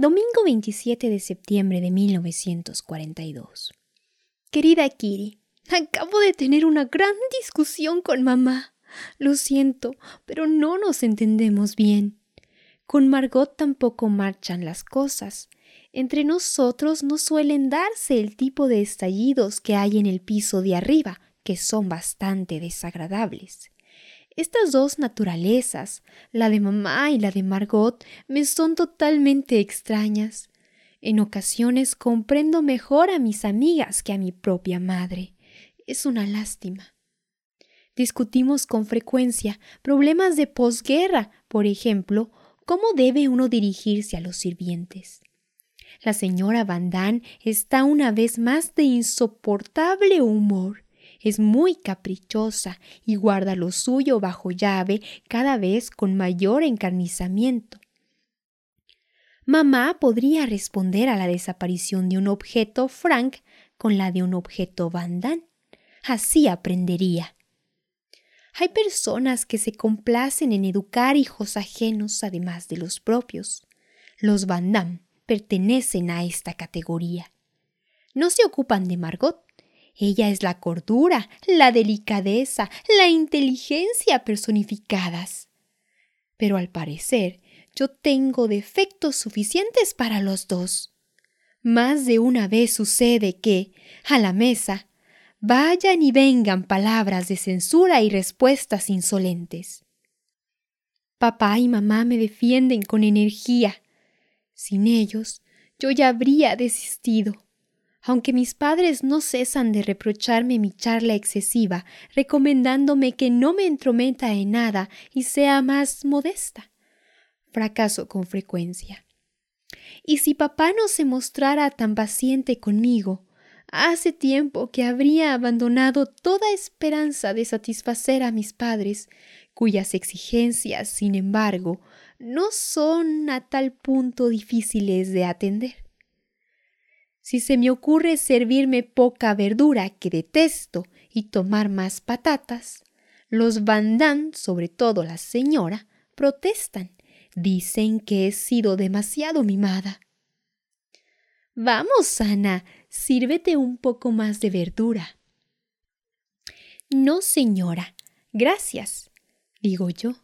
Domingo 27 de septiembre de 1942. Querida Kiri, acabo de tener una gran discusión con mamá. Lo siento, pero no nos entendemos bien. Con Margot tampoco marchan las cosas. Entre nosotros no suelen darse el tipo de estallidos que hay en el piso de arriba, que son bastante desagradables. Estas dos naturalezas, la de mamá y la de Margot, me son totalmente extrañas. En ocasiones comprendo mejor a mis amigas que a mi propia madre. Es una lástima. Discutimos con frecuencia problemas de posguerra, por ejemplo, cómo debe uno dirigirse a los sirvientes. La señora Van Damme está una vez más de insoportable humor es muy caprichosa y guarda lo suyo bajo llave cada vez con mayor encarnizamiento. Mamá podría responder a la desaparición de un objeto Frank con la de un objeto Van Así aprendería. Hay personas que se complacen en educar hijos ajenos además de los propios. Los Van pertenecen a esta categoría. No se ocupan de Margot, ella es la cordura, la delicadeza, la inteligencia personificadas. Pero al parecer yo tengo defectos suficientes para los dos. Más de una vez sucede que, a la mesa, vayan y vengan palabras de censura y respuestas insolentes. Papá y mamá me defienden con energía. Sin ellos, yo ya habría desistido aunque mis padres no cesan de reprocharme mi charla excesiva, recomendándome que no me entrometa en nada y sea más modesta. Fracaso con frecuencia. Y si papá no se mostrara tan paciente conmigo, hace tiempo que habría abandonado toda esperanza de satisfacer a mis padres, cuyas exigencias, sin embargo, no son a tal punto difíciles de atender. Si se me ocurre servirme poca verdura que detesto y tomar más patatas, los Van sobre todo la señora, protestan. Dicen que he sido demasiado mimada. Vamos, Ana, sírvete un poco más de verdura. No, señora, gracias, digo yo.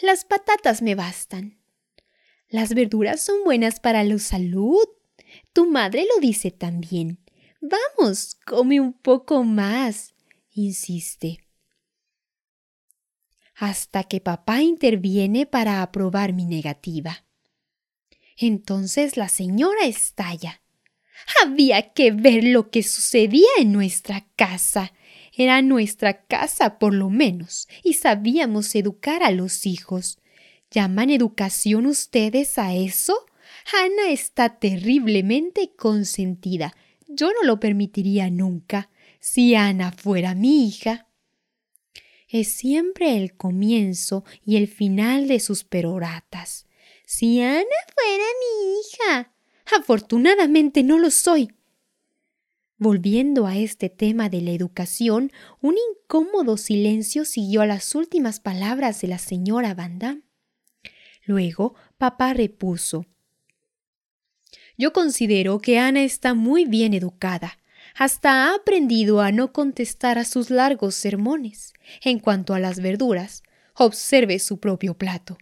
Las patatas me bastan. Las verduras son buenas para la salud, tu madre lo dice también. Vamos, come un poco más, insiste. Hasta que papá interviene para aprobar mi negativa. Entonces la señora estalla. Había que ver lo que sucedía en nuestra casa. Era nuestra casa por lo menos, y sabíamos educar a los hijos. ¿Llaman educación ustedes a eso? Ana está terriblemente consentida. Yo no lo permitiría nunca si Ana fuera mi hija. Es siempre el comienzo y el final de sus peroratas. Si Ana fuera mi hija. Afortunadamente no lo soy. Volviendo a este tema de la educación, un incómodo silencio siguió a las últimas palabras de la señora Van Luego papá repuso yo considero que Ana está muy bien educada. Hasta ha aprendido a no contestar a sus largos sermones. En cuanto a las verduras, observe su propio plato.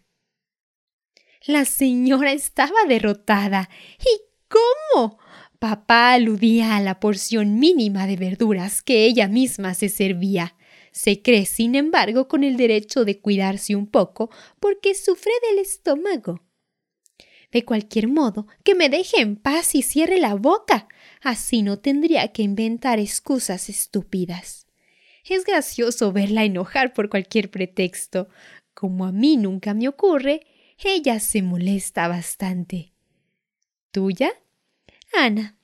La señora estaba derrotada. ¿Y cómo? Papá aludía a la porción mínima de verduras que ella misma se servía. Se cree, sin embargo, con el derecho de cuidarse un poco porque sufre del estómago. De cualquier modo, que me deje en paz y cierre la boca. Así no tendría que inventar excusas estúpidas. Es gracioso verla enojar por cualquier pretexto. Como a mí nunca me ocurre, ella se molesta bastante. ¿Tuya? Ana.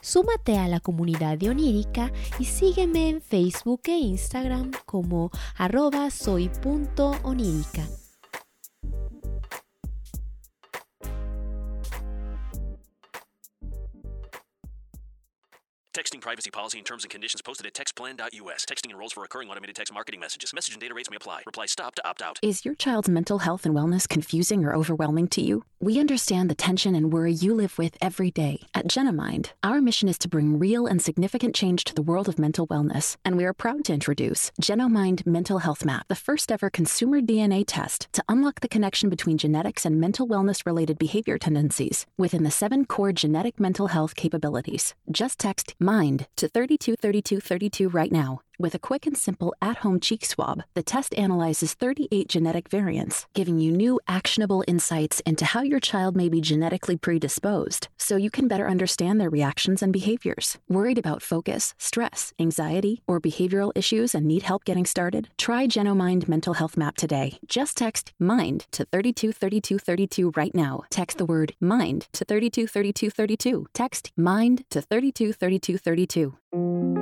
Súmate a la comunidad de Onírica y sígueme en Facebook e Instagram como arroba. Texting privacy policy and terms and conditions posted at textplan.us. Texting enrolls for recurring automated text marketing messages. Message and data rates may apply. Reply stop to opt out. Is your child's mental health and wellness confusing or overwhelming to you? We understand the tension and worry you live with every day. At Genimind, our mission is to bring real and significant change to the world of mental wellness, and we are proud to introduce Genomind Mental Health Map, the first ever consumer DNA test to unlock the connection between genetics and mental wellness related behavior tendencies within the seven core genetic mental health capabilities. Just text MIND to 323232 right now. With a quick and simple at home cheek swab, the test analyzes 38 genetic variants, giving you new actionable insights into how your child may be genetically predisposed so you can better understand their reactions and behaviors. Worried about focus, stress, anxiety, or behavioral issues and need help getting started? Try Genomind Mental Health Map today. Just text MIND to 323232 right now. Text the word MIND to 323232. Text MIND to 323232.